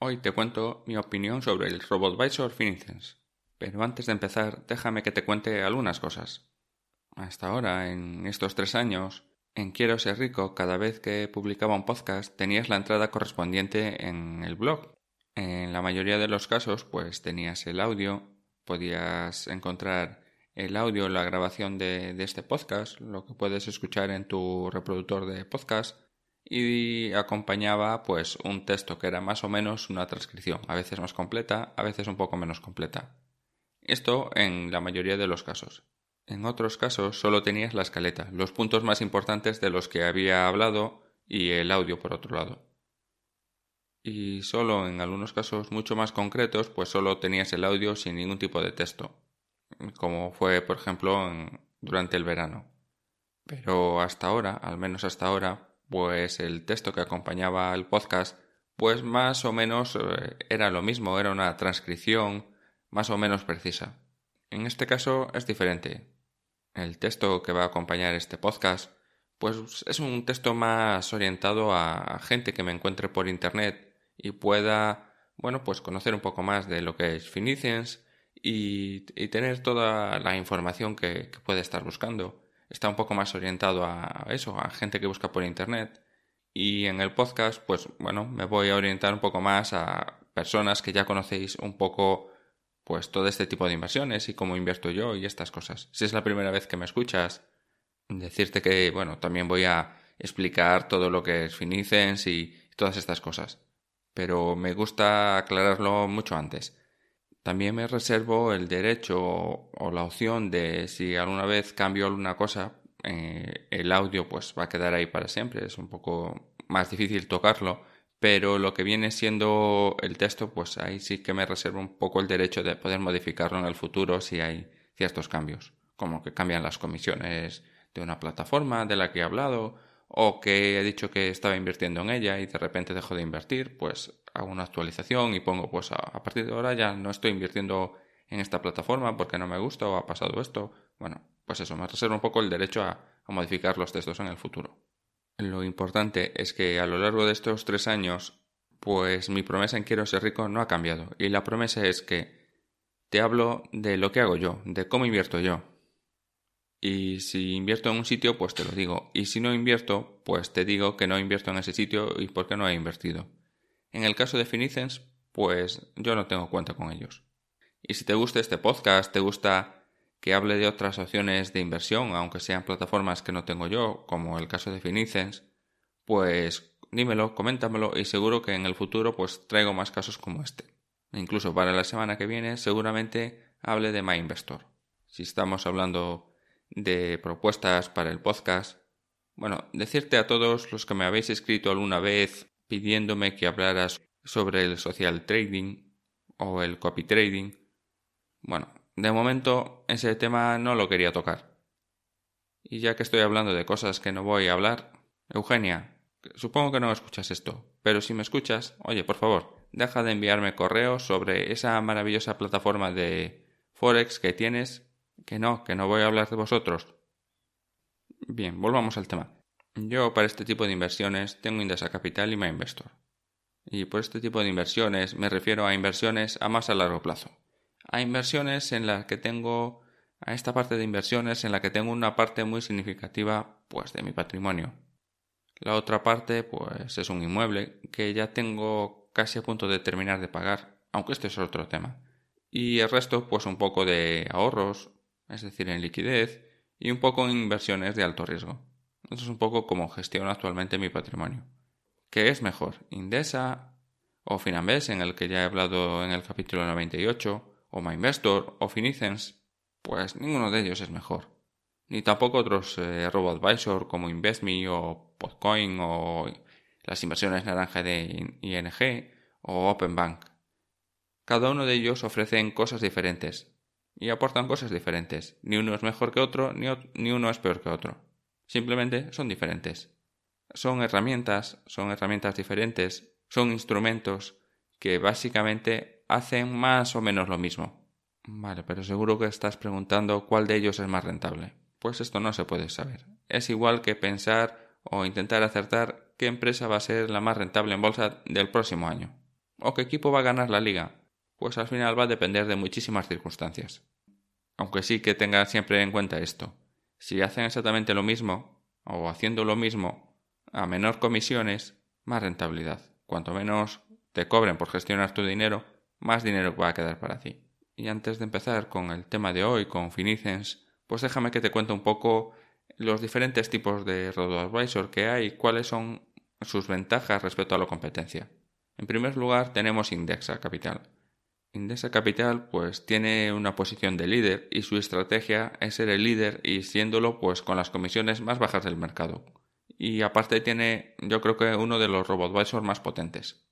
Hoy te cuento mi opinión sobre el RobotVisor Finicens. Pero antes de empezar, déjame que te cuente algunas cosas. Hasta ahora, en estos tres años, en Quiero ser rico, cada vez que publicaba un podcast tenías la entrada correspondiente en el blog. En la mayoría de los casos, pues tenías el audio, podías encontrar el audio, la grabación de, de este podcast, lo que puedes escuchar en tu reproductor de podcast, y acompañaba pues un texto que era más o menos una transcripción, a veces más completa, a veces un poco menos completa. Esto en la mayoría de los casos. En otros casos solo tenías la escaleta, los puntos más importantes de los que había hablado y el audio por otro lado. Y solo en algunos casos mucho más concretos, pues solo tenías el audio sin ningún tipo de texto, como fue por ejemplo durante el verano. Pero hasta ahora, al menos hasta ahora, pues el texto que acompañaba al podcast, pues más o menos eh, era lo mismo, era una transcripción más o menos precisa. En este caso es diferente. El texto que va a acompañar este podcast, pues es un texto más orientado a gente que me encuentre por internet y pueda, bueno, pues conocer un poco más de lo que es Finicians y, tener toda la información que puede estar buscando está un poco más orientado a eso, a gente que busca por internet. Y en el podcast, pues bueno, me voy a orientar un poco más a personas que ya conocéis un poco pues todo este tipo de inversiones y cómo invierto yo y estas cosas. Si es la primera vez que me escuchas, decirte que, bueno, también voy a explicar todo lo que es Finicens y todas estas cosas. Pero me gusta aclararlo mucho antes. También me reservo el derecho o la opción de si alguna vez cambio alguna cosa, eh, el audio pues va a quedar ahí para siempre. Es un poco más difícil tocarlo, pero lo que viene siendo el texto, pues ahí sí que me reservo un poco el derecho de poder modificarlo en el futuro si hay ciertos cambios, como que cambian las comisiones de una plataforma de la que he hablado o que he dicho que estaba invirtiendo en ella y de repente dejo de invertir, pues hago una actualización y pongo pues a, partir de ahora ya no estoy invirtiendo en esta plataforma porque no me gusta o ha pasado esto. Bueno, pues eso, me reservo un poco el derecho a, a modificar los textos en el futuro. Lo importante es que a lo largo de estos tres años, pues mi promesa en Quiero ser rico no ha cambiado. Y la promesa es que te hablo de lo que hago yo, de cómo invierto yo, y si invierto en un sitio, pues te lo digo. Y si no invierto, pues te digo que no invierto en ese sitio y por qué no he invertido. En el caso de Finicens, pues yo no tengo cuenta con ellos. Y si te gusta este podcast, te gusta que hable de otras opciones de inversión, aunque sean plataformas que no tengo yo, como el caso de Finicens, pues dímelo, coméntamelo y seguro que en el futuro pues traigo más casos como este. Incluso para la semana que viene seguramente hable de MyInvestor. Si estamos hablando de propuestas para el podcast. Bueno, decirte a todos los que me habéis escrito alguna vez pidiéndome que hablaras sobre el social trading o el copy trading. Bueno, de momento ese tema no lo quería tocar. Y ya que estoy hablando de cosas que no voy a hablar, Eugenia, supongo que no escuchas esto, pero si me escuchas, oye, por favor, deja de enviarme correos sobre esa maravillosa plataforma de Forex que tienes que no, que no voy a hablar de vosotros. Bien, volvamos al tema. Yo para este tipo de inversiones tengo Indesa Capital y MyInvestor. Y por este tipo de inversiones me refiero a inversiones a más a largo plazo. A inversiones en las que tengo a esta parte de inversiones en la que tengo una parte muy significativa pues de mi patrimonio. La otra parte pues es un inmueble que ya tengo casi a punto de terminar de pagar, aunque este es otro tema. Y el resto, pues un poco de ahorros, es decir, en liquidez, y un poco en inversiones de alto riesgo. Eso es un poco como gestiono actualmente mi patrimonio. ¿Qué es mejor? ¿Indesa o Finambes, en el que ya he hablado en el capítulo 98, o MyInvestor o Finicens? Pues ninguno de ellos es mejor. Ni tampoco otros eh, robo-advisor como InvestMe o Podcoin o las inversiones naranja de ING o OpenBank. Cada uno de ellos ofrecen cosas diferentes y aportan cosas diferentes. Ni uno es mejor que otro, ni, ni uno es peor que otro. Simplemente son diferentes. Son herramientas, son herramientas diferentes, son instrumentos que básicamente hacen más o menos lo mismo. Vale, pero seguro que estás preguntando cuál de ellos es más rentable. Pues esto no se puede saber. Es igual que pensar o intentar acertar qué empresa va a ser la más rentable en bolsa del próximo año. O qué equipo va a ganar la liga. Pues al final va a depender de muchísimas circunstancias. Aunque sí que tenga siempre en cuenta esto. Si hacen exactamente lo mismo, o haciendo lo mismo, a menor comisiones, más rentabilidad. Cuanto menos te cobren por gestionar tu dinero, más dinero va a quedar para ti. Y antes de empezar con el tema de hoy, con Finicens, pues déjame que te cuente un poco los diferentes tipos de robo-advisor que hay y cuáles son sus ventajas respecto a la competencia. En primer lugar tenemos Indexa Capital. Indexa Capital pues tiene una posición de líder y su estrategia es ser el líder y siéndolo pues con las comisiones más bajas del mercado. Y aparte tiene yo creo que uno de los robo-advisor más potentes.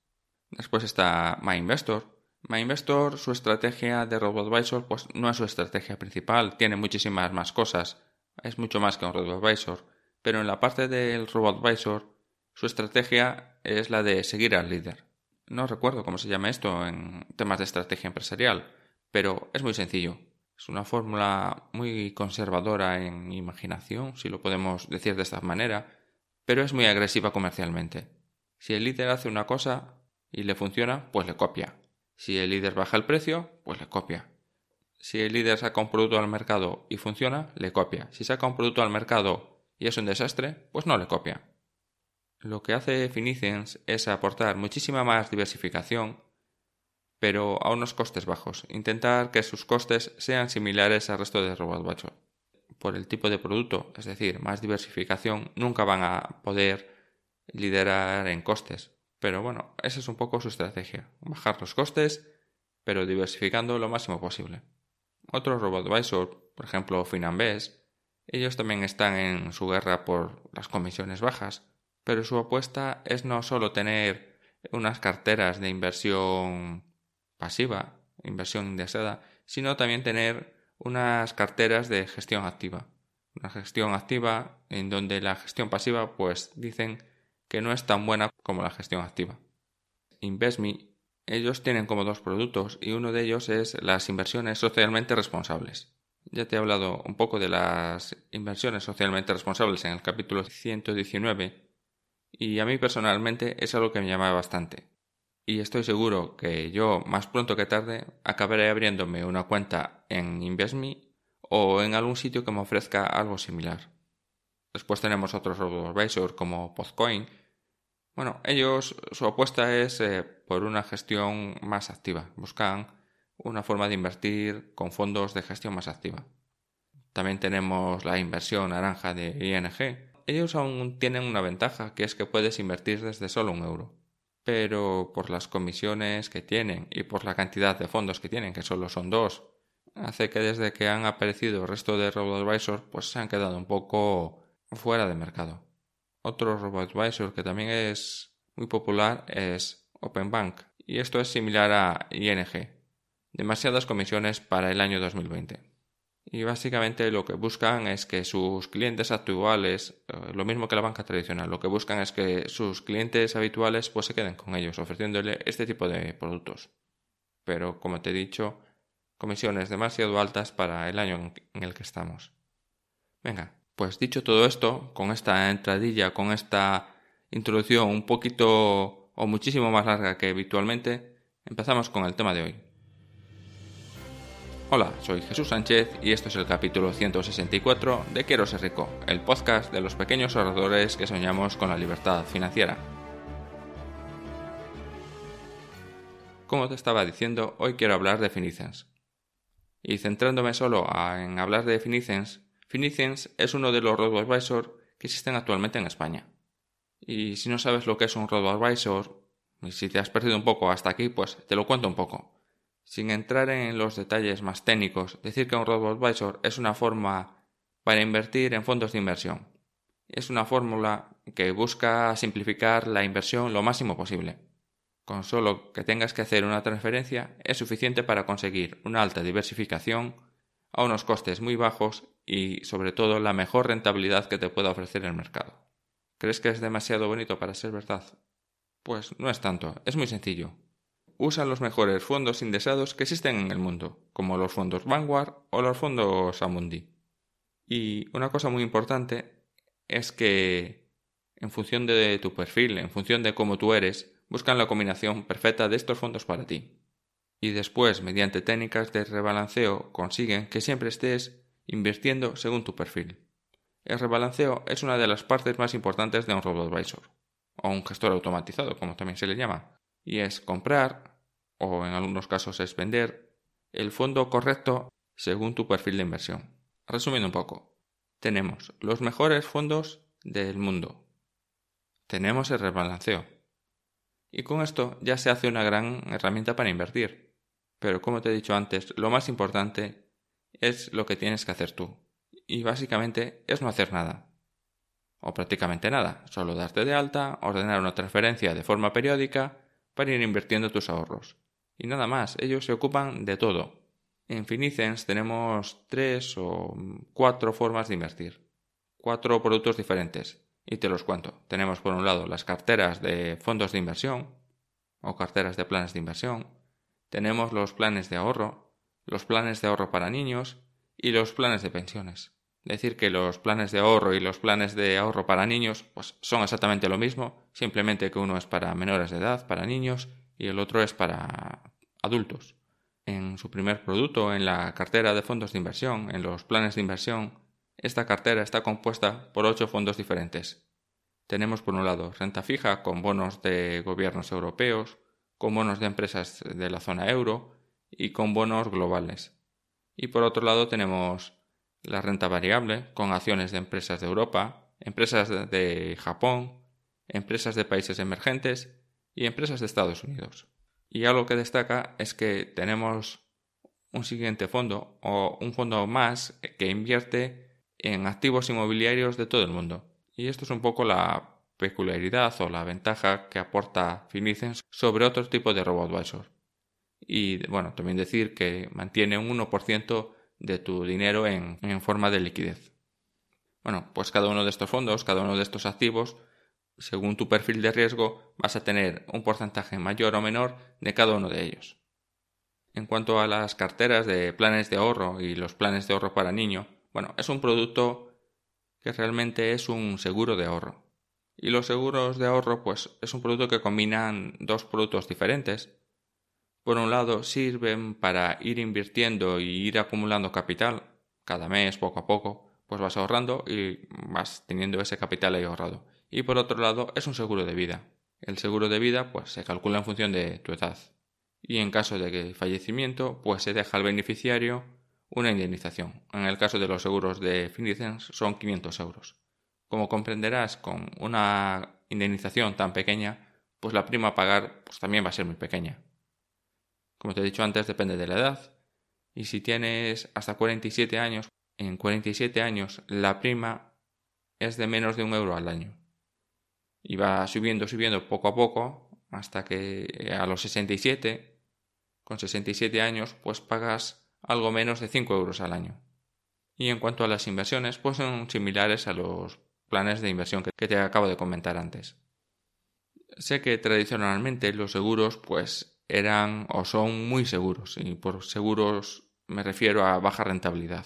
Después está MyInvestor, MyInvestor, su estrategia de RoboAdvisor, pues no es su estrategia principal, tiene muchísimas más cosas, es mucho más que un RoboAdvisor, pero en la parte del RoboAdvisor, su estrategia es la de seguir al líder. No recuerdo cómo se llama esto en temas de estrategia empresarial, pero es muy sencillo. Es una fórmula muy conservadora en imaginación, si lo podemos decir de esta manera, pero es muy agresiva comercialmente. Si el líder hace una cosa y le funciona, pues le copia. Si el líder baja el precio, pues le copia. Si el líder saca un producto al mercado y funciona, le copia. Si saca un producto al mercado y es un desastre, pues no le copia. Lo que hace Finicens es aportar muchísima más diversificación, pero a unos costes bajos. Intentar que sus costes sean similares al resto de RobotWatch. Por el tipo de producto, es decir, más diversificación, nunca van a poder liderar en costes. Pero bueno, esa es un poco su estrategia, bajar los costes, pero diversificando lo máximo posible. Otros RoboAdvisor, por ejemplo Finambes, ellos también están en su guerra por las comisiones bajas, pero su apuesta es no solo tener unas carteras de inversión pasiva, inversión indexada, sino también tener unas carteras de gestión activa. Una gestión activa en donde la gestión pasiva pues dicen que no es tan buena como la gestión activa. InvestMe, ellos tienen como dos productos y uno de ellos es las inversiones socialmente responsables. Ya te he hablado un poco de las inversiones socialmente responsables en el capítulo 119 y a mí personalmente es algo que me llama bastante. Y estoy seguro que yo, más pronto que tarde, acabaré abriéndome una cuenta en InvestMe o en algún sitio que me ofrezca algo similar. Después tenemos otros robo-advisor como Podcoin. Bueno, ellos, su apuesta es eh, por una gestión más activa. Buscan una forma de invertir con fondos de gestión más activa. También tenemos la inversión naranja de ING. Ellos aún tienen una ventaja, que es que puedes invertir desde solo un euro. Pero por las comisiones que tienen y por la cantidad de fondos que tienen, que solo son dos, hace que desde que han aparecido el resto de robo-advisor, pues se han quedado un poco fuera de mercado. Otro robo-advisor que también es muy popular es OpenBank y esto es similar a ING. Demasiadas comisiones para el año 2020. Y básicamente lo que buscan es que sus clientes actuales, eh, lo mismo que la banca tradicional, lo que buscan es que sus clientes habituales pues se queden con ellos, ofreciéndole este tipo de productos. Pero como te he dicho, comisiones demasiado altas para el año en el que estamos. Venga, pues dicho todo esto, con esta entradilla, con esta introducción un poquito o muchísimo más larga que habitualmente, empezamos con el tema de hoy. Hola, soy Jesús Sánchez y esto es el capítulo 164 de Quiero ser rico, el podcast de los pequeños ahorradores que soñamos con la libertad financiera. Como te estaba diciendo, hoy quiero hablar de Finicens. Y centrándome solo en hablar de Finicens, Finicens es uno de los robo-advisor que existen actualmente en España. Y si no sabes lo que es un robo-advisor, y si te has perdido un poco hasta aquí, pues te lo cuento un poco. Sin entrar en los detalles más técnicos, decir que un robo-advisor es una forma para invertir en fondos de inversión. Es una fórmula que busca simplificar la inversión lo máximo posible. Con solo que tengas que hacer una transferencia es suficiente para conseguir una alta diversificación a unos costes muy bajos y sobre todo la mejor rentabilidad que te pueda ofrecer el mercado. ¿Crees que es demasiado bonito para ser verdad? Pues no es tanto, es muy sencillo. Usa los mejores fondos indexados que existen en el mundo, como los fondos Vanguard o los fondos Amundi. Y una cosa muy importante es que en función de tu perfil, en función de cómo tú eres, buscan la combinación perfecta de estos fondos para ti. Y después, mediante técnicas de rebalanceo, consiguen que siempre estés invirtiendo según tu perfil. El rebalanceo es una de las partes más importantes de un robo-advisor, o un gestor automatizado, como también se le llama, y es comprar, o en algunos casos es vender, el fondo correcto según tu perfil de inversión. Resumiendo un poco, tenemos los mejores fondos del mundo. Tenemos el rebalanceo, y con esto ya se hace una gran herramienta para invertir. Pero como te he dicho antes, lo más importante es lo que tienes que hacer tú. Y básicamente es no hacer nada. O prácticamente nada, solo darte de alta, ordenar una transferencia de forma periódica para ir invirtiendo tus ahorros. Y nada más, ellos se ocupan de todo. En Finicens tenemos tres o cuatro formas de invertir. Cuatro productos diferentes. Y te los cuento. Tenemos por un lado las carteras de fondos de inversión o carteras de planes de inversión. Tenemos los planes de ahorro, los planes de ahorro para niños y los planes de pensiones. Decir que los planes de ahorro y los planes de ahorro para niños pues son exactamente lo mismo, simplemente que uno es para menores de edad, para niños, y el otro es para adultos. En su primer producto, en la cartera de fondos de inversión, en los planes de inversión, esta cartera está compuesta por ocho fondos diferentes. Tenemos por un lado renta fija con bonos de gobiernos europeos, con bonos de empresas de la zona euro y con bonos globales. Y por otro lado tenemos la renta variable con acciones de empresas de Europa, empresas de Japón, empresas de países emergentes y empresas de Estados Unidos. Y algo que destaca es que tenemos un siguiente fondo o un fondo más que invierte en activos inmobiliarios de todo el mundo. Y esto es un poco la peculiaridad o la ventaja que aporta Finicens sobre otros tipos de robo-advisor. Y bueno, también decir que mantiene un 1% de tu dinero en, en forma de liquidez. Bueno, pues cada uno de estos fondos, cada uno de estos activos, según tu perfil de riesgo, vas a tener un porcentaje mayor o menor de cada uno de ellos. En cuanto a las carteras de planes de ahorro y los planes de ahorro para niño, bueno, es un producto que realmente es un seguro de ahorro. Y los seguros de ahorro, pues es un producto que combinan dos productos diferentes. Por un lado, sirven para ir invirtiendo y ir acumulando capital. Cada mes, poco a poco, pues vas ahorrando y vas teniendo ese capital ahí ahorrado. Y por otro lado, es un seguro de vida. El seguro de vida, pues se calcula en función de tu edad. Y en caso de fallecimiento, pues se deja al beneficiario una indemnización. En el caso de los seguros de Finicens son 500 euros. Como comprenderás, con una indemnización tan pequeña, pues la prima a pagar pues también va a ser muy pequeña. Como te he dicho antes, depende de la edad. Y si tienes hasta 47 años, en 47 años la prima es de menos de un euro al año. Y va subiendo, subiendo poco a poco, hasta que a los 67, con 67 años, pues pagas algo menos de 5 euros al año. Y en cuanto a las inversiones, pues son similares a los planes de inversión que te acabo de comentar antes. Sé que tradicionalmente los seguros pues eran o son muy seguros y por seguros me refiero a baja rentabilidad.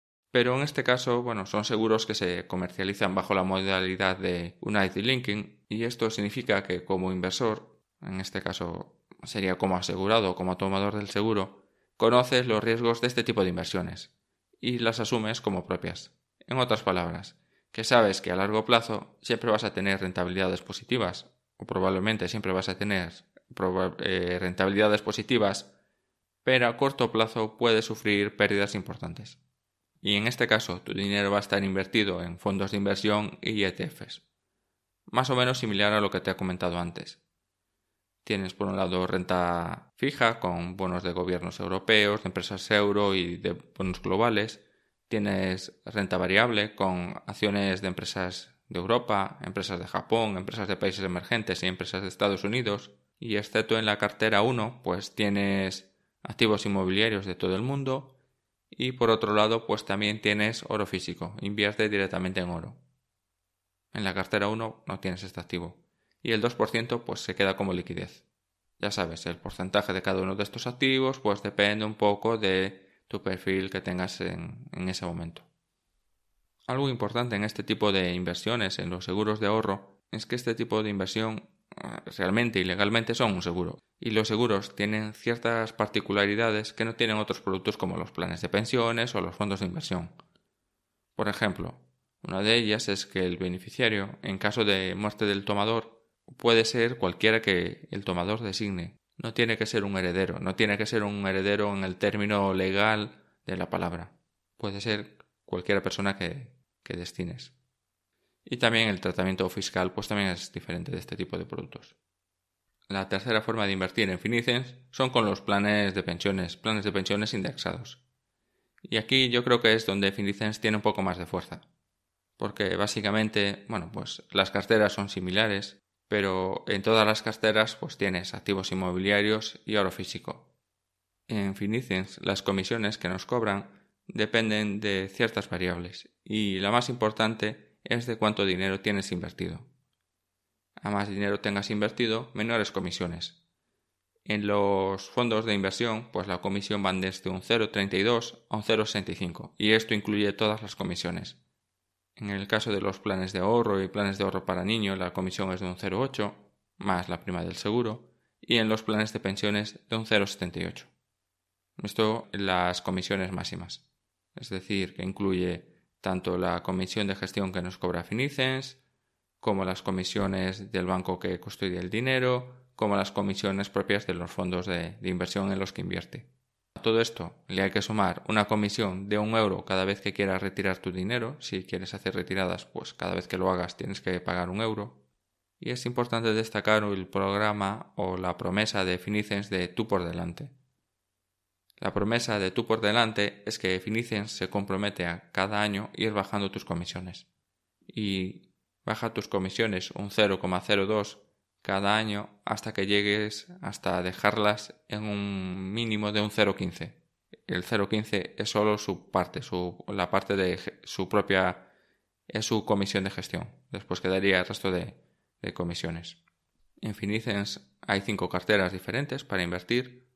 Pero en este caso, bueno, son seguros que se comercializan bajo la modalidad de United Linking y esto significa que como inversor, en este caso sería como asegurado o como tomador del seguro, conoces los riesgos de este tipo de inversiones y las asumes como propias. En otras palabras, que sabes que a largo plazo siempre vas a tener rentabilidades positivas o probablemente siempre vas a tener eh, rentabilidades positivas, pero a corto plazo puedes sufrir pérdidas importantes y en este caso tu dinero va a estar invertido en fondos de inversión y ETFs. Más o menos similar a lo que te he comentado antes. Tienes por un lado renta fija con bonos de gobiernos europeos, de empresas euro y de bonos globales. Tienes renta variable con acciones de empresas de Europa, empresas de Japón, empresas de países emergentes y empresas de Estados Unidos. Y excepto en la cartera 1, pues tienes activos inmobiliarios de todo el mundo y por otro lado, pues también tienes oro físico, invierte directamente en oro. En la cartera 1 no tienes este activo. Y el 2% pues se queda como liquidez. Ya sabes, el porcentaje de cada uno de estos activos pues depende un poco de tu perfil que tengas en, en ese momento. Algo importante en este tipo de inversiones, en los seguros de ahorro, es que este tipo de inversión realmente y legalmente son un seguro. Y los seguros tienen ciertas particularidades que no tienen otros productos como los planes de pensiones o los fondos de inversión. Por ejemplo, una de ellas es que el beneficiario, en caso de muerte del tomador, puede ser cualquiera que el tomador designe. No tiene que ser un heredero, no tiene que ser un heredero en el término legal de la palabra. Puede ser cualquiera persona que, que destines. Y también el tratamiento fiscal pues también es diferente de este tipo de productos. La tercera forma de invertir en Finicens son con los planes de pensiones, planes de pensiones indexados. Y aquí yo creo que es donde Finicens tiene un poco más de fuerza. Porque básicamente, bueno, pues las carteras son similares, pero en todas las carteras pues tienes activos inmobiliarios y oro físico. En Finicens las comisiones que nos cobran dependen de ciertas variables y la más importante es de cuánto dinero tienes invertido. A más dinero tengas invertido, menores comisiones. En los fondos de inversión, pues la comisión van desde un 0,32 a un 0,65 y esto incluye todas las comisiones. En el caso de los planes de ahorro y planes de ahorro para niños, la comisión es de un 0,8 más la prima del seguro y en los planes de pensiones de un 0,78. Esto las comisiones máximas. Es decir, que incluye tanto la comisión de gestión que nos cobra Finicens, como las comisiones del banco que custodia el dinero, como las comisiones propias de los fondos de, inversión en los que invierte. A todo esto le hay que sumar una comisión de un euro cada vez que quieras retirar tu dinero. Si quieres hacer retiradas, pues cada vez que lo hagas tienes que pagar un euro. Y es importante destacar el programa o la promesa de Finicens de tú por delante. La promesa de tú por delante es que Finicens se compromete a cada año ir bajando tus comisiones. Y baja tus comisiones un 0,02 cada año hasta que llegues hasta dejarlas en un mínimo de un 0,15. El 0,15 es solo su parte, su, la parte de su propia es su comisión de gestión. Después quedaría el resto de, de comisiones. En Finicens hay cinco carteras diferentes para invertir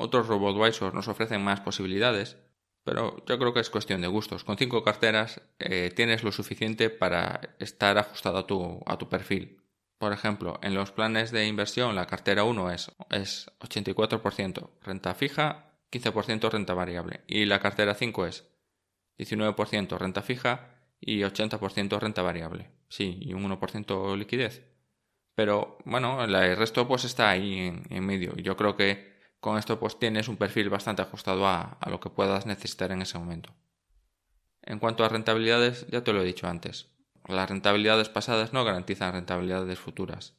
otros RoboAdvisor nos ofrecen más posibilidades, pero yo creo que es cuestión de gustos. Con cinco carteras eh, tienes lo suficiente para estar ajustado a tu, a tu perfil. Por ejemplo, en los planes de inversión la cartera 1 es, es 84% renta fija, 15% renta variable. Y la cartera 5 es 19% renta fija y 80% renta variable. Sí, y un 1% liquidez. Pero bueno, el resto pues está ahí en, medio. Y yo creo que con esto pues tienes un perfil bastante ajustado a, a lo que puedas necesitar en ese momento. En cuanto a rentabilidades, ya te lo he dicho antes. Las rentabilidades pasadas no garantizan rentabilidades futuras.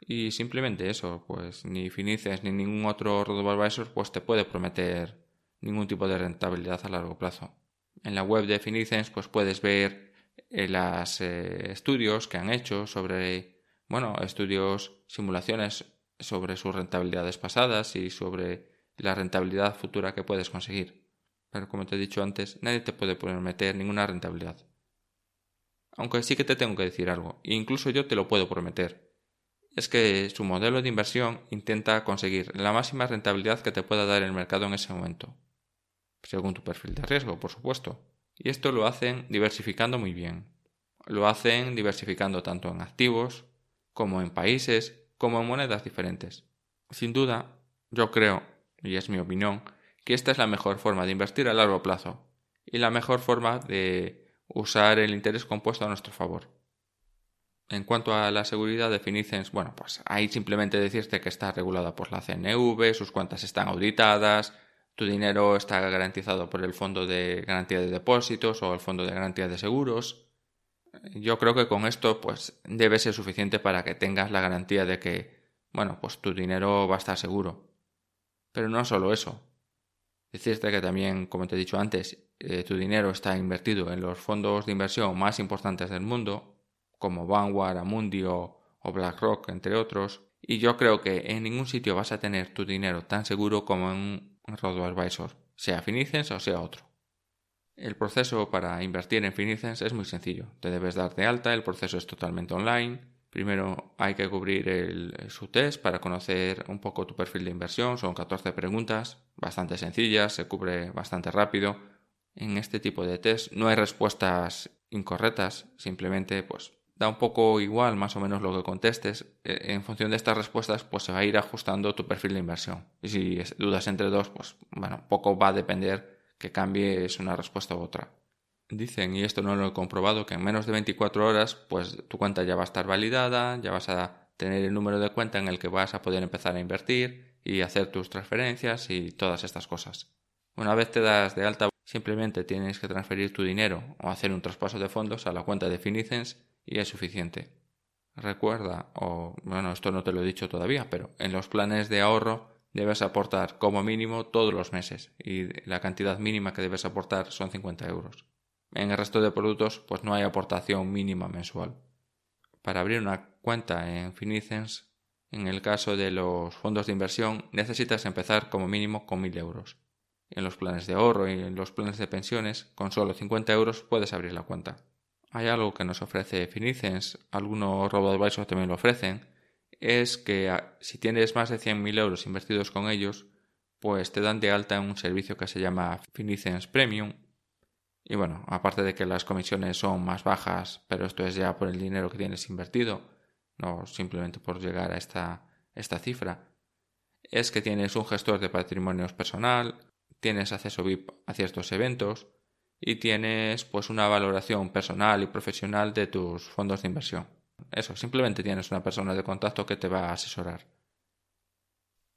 Y simplemente eso, pues ni Finices ni ningún otro robo-advisor pues te puede prometer ningún tipo de rentabilidad a largo plazo. En la web de Finicens pues puedes ver eh, los eh, estudios que han hecho sobre, bueno, estudios, simulaciones sobre sus rentabilidades pasadas y sobre la rentabilidad futura que puedes conseguir. Pero como te he dicho antes, nadie te puede prometer ninguna rentabilidad. Aunque sí que te tengo que decir algo, e incluso yo te lo puedo prometer es que su modelo de inversión intenta conseguir la máxima rentabilidad que te pueda dar el mercado en ese momento, según tu perfil de riesgo, por supuesto. Y esto lo hacen diversificando muy bien. Lo hacen diversificando tanto en activos, como en países, como monedas diferentes. Sin duda, yo creo, y es mi opinión, que esta es la mejor forma de invertir a largo plazo y la mejor forma de usar el interés compuesto a nuestro favor. En cuanto a la seguridad de Finicens, bueno, pues ahí simplemente decirte que está regulada por la CNV, sus cuentas están auditadas, tu dinero está garantizado por el Fondo de Garantía de Depósitos o el Fondo de Garantía de Seguros. Yo creo que con esto pues debe ser suficiente para que tengas la garantía de que, bueno, pues tu dinero va a estar seguro. Pero no solo eso. Decirte que también, como te he dicho antes, eh, tu dinero está invertido en los fondos de inversión más importantes del mundo, como Vanguard, Amundi o, BlackRock, entre otros, y yo creo que en ningún sitio vas a tener tu dinero tan seguro como en un robo-advisor, sea Finicens o sea otro. El proceso para invertir en Finicens es muy sencillo. Te debes dar de alta, el proceso es totalmente online. Primero hay que cubrir el, su test para conocer un poco tu perfil de inversión. Son 14 preguntas, bastante sencillas, se cubre bastante rápido. En este tipo de test no hay respuestas incorrectas, simplemente pues da un poco igual más o menos lo que contestes. E, en función de estas respuestas, pues se va a ir ajustando tu perfil de inversión. Y si dudas entre dos, pues bueno, poco va a depender que cambies una respuesta u otra. Dicen, y esto no lo he comprobado, que en menos de 24 horas, pues tu cuenta ya va a estar validada, ya vas a tener el número de cuenta en el que vas a poder empezar a invertir y hacer tus transferencias y todas estas cosas. Una vez te das de alta, simplemente tienes que transferir tu dinero o hacer un traspaso de fondos a la cuenta de Finicens y es suficiente. Recuerda, o bueno, esto no te lo he dicho todavía, pero en los planes de ahorro debes aportar como mínimo todos los meses y la cantidad mínima que debes aportar son 50 euros. En el resto de productos, pues no hay aportación mínima mensual. Para abrir una cuenta en Finicens, en el caso de los fondos de inversión, necesitas empezar como mínimo con 1000 euros. En los planes de ahorro y en los planes de pensiones, con solo 50 euros puedes abrir la cuenta hay algo que nos ofrece Finicens, algunos robo-advisors también lo ofrecen, es que si tienes más de 100.000 euros invertidos con ellos, pues te dan de alta en un servicio que se llama Finicens Premium. Y bueno, aparte de que las comisiones son más bajas, pero esto es ya por el dinero que tienes invertido, no simplemente por llegar a esta, esta cifra, es que tienes un gestor de patrimonios personal, tienes acceso VIP a ciertos eventos, y tienes pues una valoración personal y profesional de tus fondos de inversión. Eso, simplemente tienes una persona de contacto que te va a asesorar.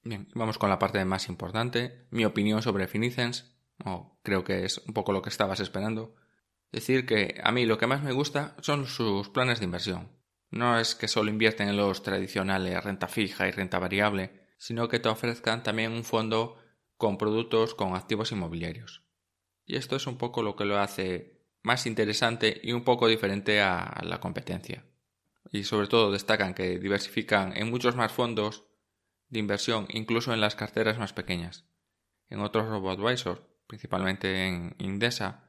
Bien, vamos con la parte más importante, mi opinión sobre Finicens, o creo que es un poco lo que estabas esperando. Decir que a mí lo que más me gusta son sus planes de inversión. No es que solo invierten en los tradicionales renta fija y renta variable, sino que te ofrezcan también un fondo con productos con activos inmobiliarios. Y esto es un poco lo que lo hace más interesante y un poco diferente a la competencia. Y sobre todo destacan que diversifican en muchos más fondos de inversión, incluso en las carteras más pequeñas. En otros robo-advisors, principalmente en Indesa,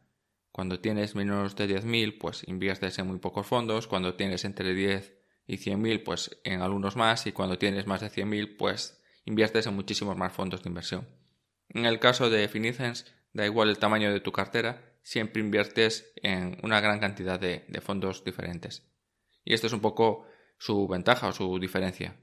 cuando tienes menos de 10.000, pues inviertes en muy pocos fondos, cuando tienes entre 10 y 100.000, pues en algunos más, y cuando tienes más de 100.000, pues inviertes en muchísimos más fondos de inversión. En el caso de Finicens, da igual el tamaño de tu cartera, siempre inviertes en una gran cantidad de, fondos diferentes. Y esto es un poco su ventaja o su diferencia.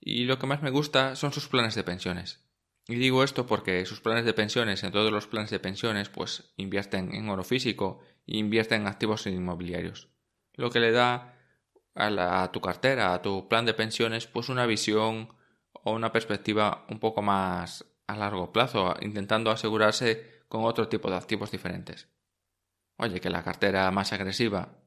Y lo que más me gusta son sus planes de pensiones. Y digo esto porque sus planes de pensiones, en todos los planes de pensiones, pues invierten en oro físico e invierten en activos inmobiliarios. Lo que le da a, a tu cartera, a tu plan de pensiones, pues una visión o una perspectiva un poco más a largo plazo, intentando asegurarse con otro tipo de activos diferentes. Oye, que la cartera más agresiva,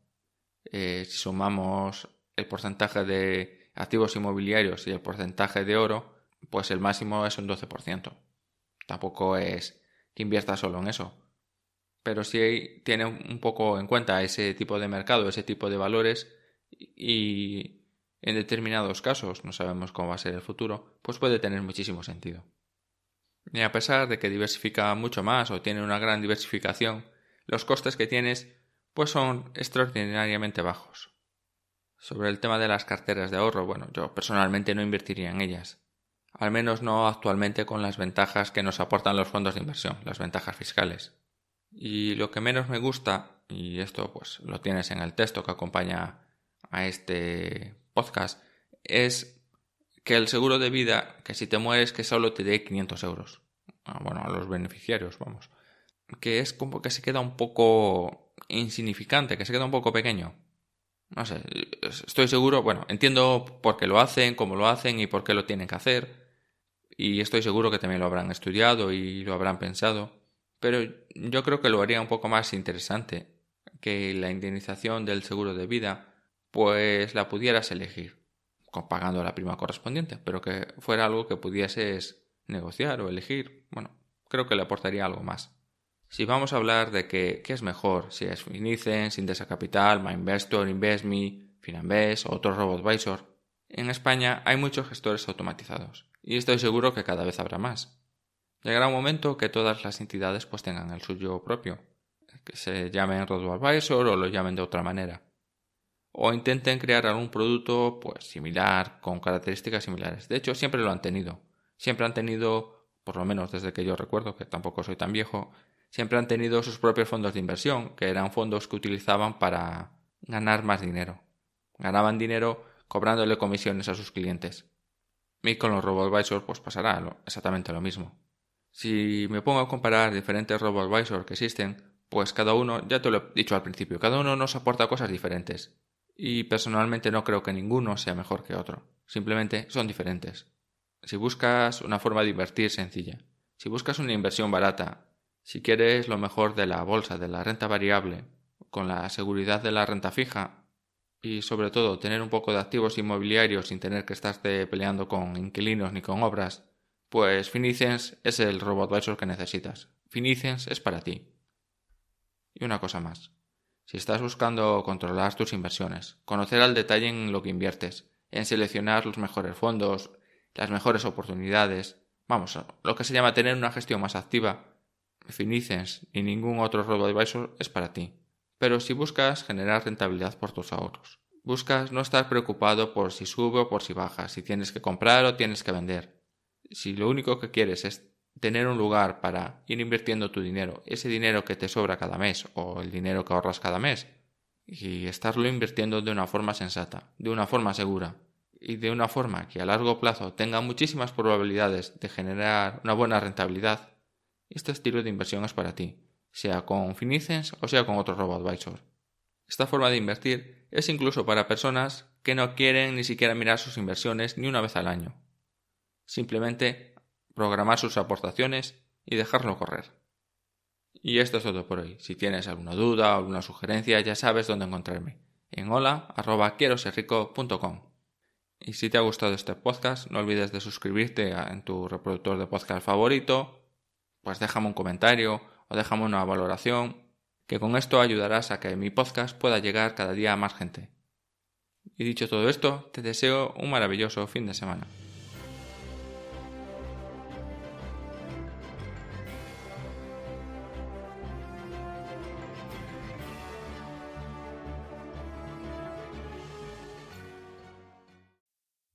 eh, si sumamos el porcentaje de activos inmobiliarios y el porcentaje de oro, pues el máximo es un 12%. Tampoco es que invierta solo en eso. Pero si tiene un poco en cuenta ese tipo de mercado, ese tipo de valores y en determinados casos, no sabemos cómo va a ser el futuro, pues puede tener muchísimo sentido. Y a pesar de que diversifica mucho más o tiene una gran diversificación, los costes que tienes pues son extraordinariamente bajos. Sobre el tema de las carteras de ahorro, bueno, yo personalmente no invertiría en ellas. Al menos no actualmente con las ventajas que nos aportan los fondos de inversión, las ventajas fiscales. Y lo que menos me gusta, y esto pues lo tienes en el texto que acompaña a este podcast, es que el seguro de vida, que si te mueres, que solo te dé 500 euros. Ah, bueno, a los beneficiarios, vamos. Que es como que se queda un poco insignificante, que se queda un poco pequeño. No sé, estoy seguro, bueno, entiendo por qué lo hacen, cómo lo hacen y por qué lo tienen que hacer. Y estoy seguro que también lo habrán estudiado y lo habrán pensado. Pero yo creo que lo haría un poco más interesante que la indemnización del seguro de vida, pues la pudieras elegir pagando la prima correspondiente, pero que fuera algo que pudieses negociar o elegir, bueno, creo que le aportaría algo más. Si vamos a hablar de que, qué es mejor, si es Finicens, Indesa Capital, MyInvestor, InvestMe, Finanbest o otro RoboAdvisor, en España hay muchos gestores automatizados y estoy seguro que cada vez habrá más. Llegará un momento que todas las entidades pues tengan el suyo propio, que se llamen RoboAdvisor o lo llamen de otra manera o intenten crear algún producto pues similar con características similares. De hecho, siempre lo han tenido. Siempre han tenido, por lo menos desde que yo recuerdo, que tampoco soy tan viejo, siempre han tenido sus propios fondos de inversión, que eran fondos que utilizaban para ganar más dinero. Ganaban dinero cobrándole comisiones a sus clientes. Y con los RoboAdvisor pues pasará exactamente lo mismo. Si me pongo a comparar diferentes RoboAdvisor que existen, pues cada uno, ya te lo he dicho al principio, cada uno nos aporta cosas diferentes y personalmente no creo que ninguno sea mejor que otro. Simplemente son diferentes. Si buscas una forma de invertir sencilla, si buscas una inversión barata, si quieres lo mejor de la bolsa, de la renta variable, con la seguridad de la renta fija y sobre todo tener un poco de activos inmobiliarios sin tener que estarte peleando con inquilinos ni con obras, pues Finicens es el robot advisor que necesitas. Finicens es para ti. Y una cosa más. Si estás buscando controlar tus inversiones, conocer al detalle en lo que inviertes, en seleccionar los mejores fondos, las mejores oportunidades, vamos, lo que se llama tener una gestión más activa, Finicens ni ningún otro robo-advisor es para ti. Pero si buscas generar rentabilidad por tus ahorros, buscas no estar preocupado por si sube o por si baja, si tienes que comprar o tienes que vender. Si lo único que quieres es tener un lugar para ir invirtiendo tu dinero, ese dinero que te sobra cada mes o el dinero que ahorras cada mes, y estarlo invirtiendo de una forma sensata, de una forma segura y de una forma que a largo plazo tenga muchísimas probabilidades de generar una buena rentabilidad, este estilo de inversión es para ti, sea con Finicens o sea con otro robo-advisor. Esta forma de invertir es incluso para personas que no quieren ni siquiera mirar sus inversiones ni una vez al año. Simplemente programar sus aportaciones y dejarlo correr. Y esto es todo por hoy. Si tienes alguna duda o alguna sugerencia, ya sabes dónde encontrarme. En hola Y si te ha gustado este podcast, no olvides de suscribirte en tu reproductor de podcast favorito, pues déjame un comentario o déjame una valoración, que con esto ayudarás a que mi podcast pueda llegar cada día a más gente. Y dicho todo esto, te deseo un maravilloso fin de semana.